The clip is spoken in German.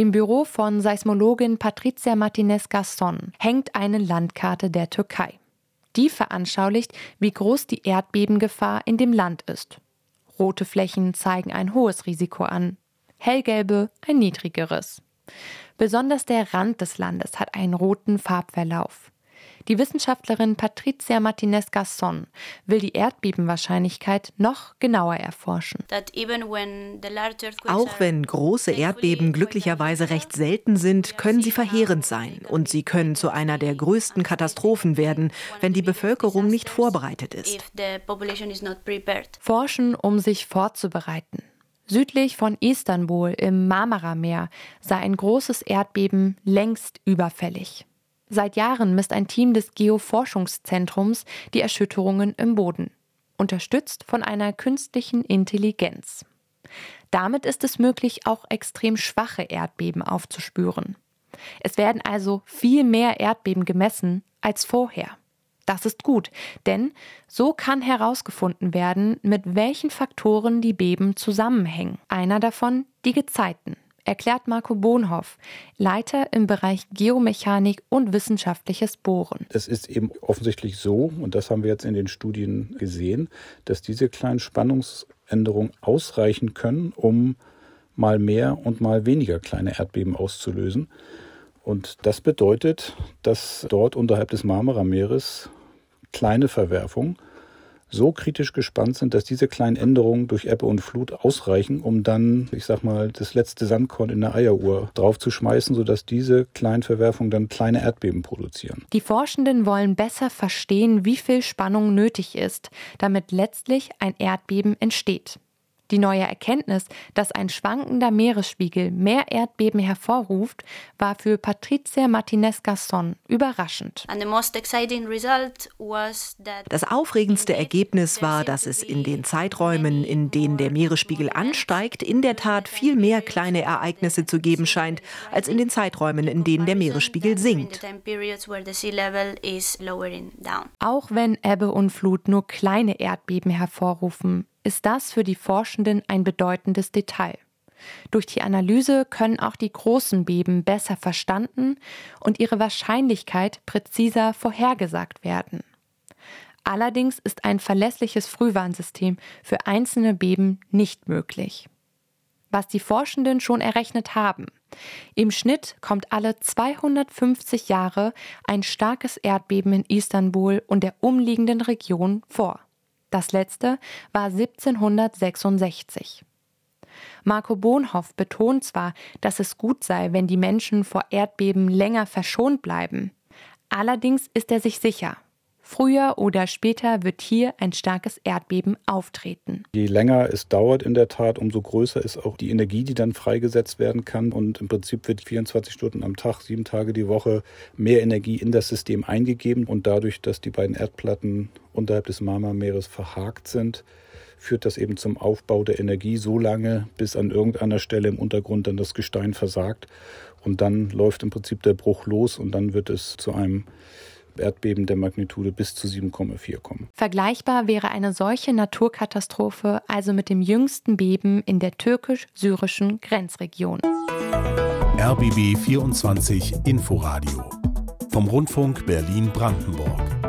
Im Büro von Seismologin Patricia Martinez Gasson hängt eine Landkarte der Türkei. Die veranschaulicht, wie groß die Erdbebengefahr in dem Land ist. Rote Flächen zeigen ein hohes Risiko an, hellgelbe ein niedrigeres. Besonders der Rand des Landes hat einen roten Farbverlauf. Die Wissenschaftlerin Patricia Martinez Gasson will die Erdbebenwahrscheinlichkeit noch genauer erforschen. Auch wenn große Erdbeben glücklicherweise recht selten sind, können sie verheerend sein und sie können zu einer der größten Katastrophen werden, wenn die Bevölkerung nicht vorbereitet ist. Forschen, um sich vorzubereiten. Südlich von Istanbul im Marmarameer sei ein großes Erdbeben längst überfällig. Seit Jahren misst ein Team des Geoforschungszentrums die Erschütterungen im Boden, unterstützt von einer künstlichen Intelligenz. Damit ist es möglich, auch extrem schwache Erdbeben aufzuspüren. Es werden also viel mehr Erdbeben gemessen als vorher. Das ist gut, denn so kann herausgefunden werden, mit welchen Faktoren die Beben zusammenhängen. Einer davon die Gezeiten erklärt Marco Bohnhoff, Leiter im Bereich Geomechanik und wissenschaftliches Bohren. Es ist eben offensichtlich so, und das haben wir jetzt in den Studien gesehen, dass diese kleinen Spannungsänderungen ausreichen können, um mal mehr und mal weniger kleine Erdbeben auszulösen. Und das bedeutet, dass dort unterhalb des Marmarameeres kleine Verwerfungen so kritisch gespannt sind, dass diese kleinen Änderungen durch Ebbe und Flut ausreichen, um dann, ich sag mal, das letzte Sandkorn in der Eieruhr draufzuschmeißen, sodass diese kleinen Verwerfungen dann kleine Erdbeben produzieren. Die Forschenden wollen besser verstehen, wie viel Spannung nötig ist, damit letztlich ein Erdbeben entsteht. Die neue Erkenntnis, dass ein schwankender Meeresspiegel mehr Erdbeben hervorruft, war für Patricia Martinez Gasson überraschend. Das aufregendste Ergebnis war, dass es in den Zeiträumen, in denen der Meeresspiegel ansteigt, in der Tat viel mehr kleine Ereignisse zu geben scheint, als in den Zeiträumen, in denen der Meeresspiegel sinkt. Auch wenn Ebbe und Flut nur kleine Erdbeben hervorrufen, ist das für die Forschenden ein bedeutendes Detail. Durch die Analyse können auch die großen Beben besser verstanden und ihre Wahrscheinlichkeit präziser vorhergesagt werden. Allerdings ist ein verlässliches Frühwarnsystem für einzelne Beben nicht möglich. Was die Forschenden schon errechnet haben. Im Schnitt kommt alle 250 Jahre ein starkes Erdbeben in Istanbul und der umliegenden Region vor. Das letzte war 1766. Marco Bohnhoff betont zwar, dass es gut sei, wenn die Menschen vor Erdbeben länger verschont bleiben. Allerdings ist er sich sicher, Früher oder später wird hier ein starkes Erdbeben auftreten. Je länger es dauert in der Tat, umso größer ist auch die Energie, die dann freigesetzt werden kann. Und im Prinzip wird 24 Stunden am Tag, sieben Tage die Woche mehr Energie in das System eingegeben. Und dadurch, dass die beiden Erdplatten unterhalb des Marmarmeeres verhakt sind, führt das eben zum Aufbau der Energie so lange, bis an irgendeiner Stelle im Untergrund dann das Gestein versagt. Und dann läuft im Prinzip der Bruch los und dann wird es zu einem Erdbeben der Magnitude bis zu 7,4 kommen. Vergleichbar wäre eine solche Naturkatastrophe also mit dem jüngsten Beben in der türkisch-syrischen Grenzregion. RBB 24 Inforadio vom Rundfunk Berlin-Brandenburg.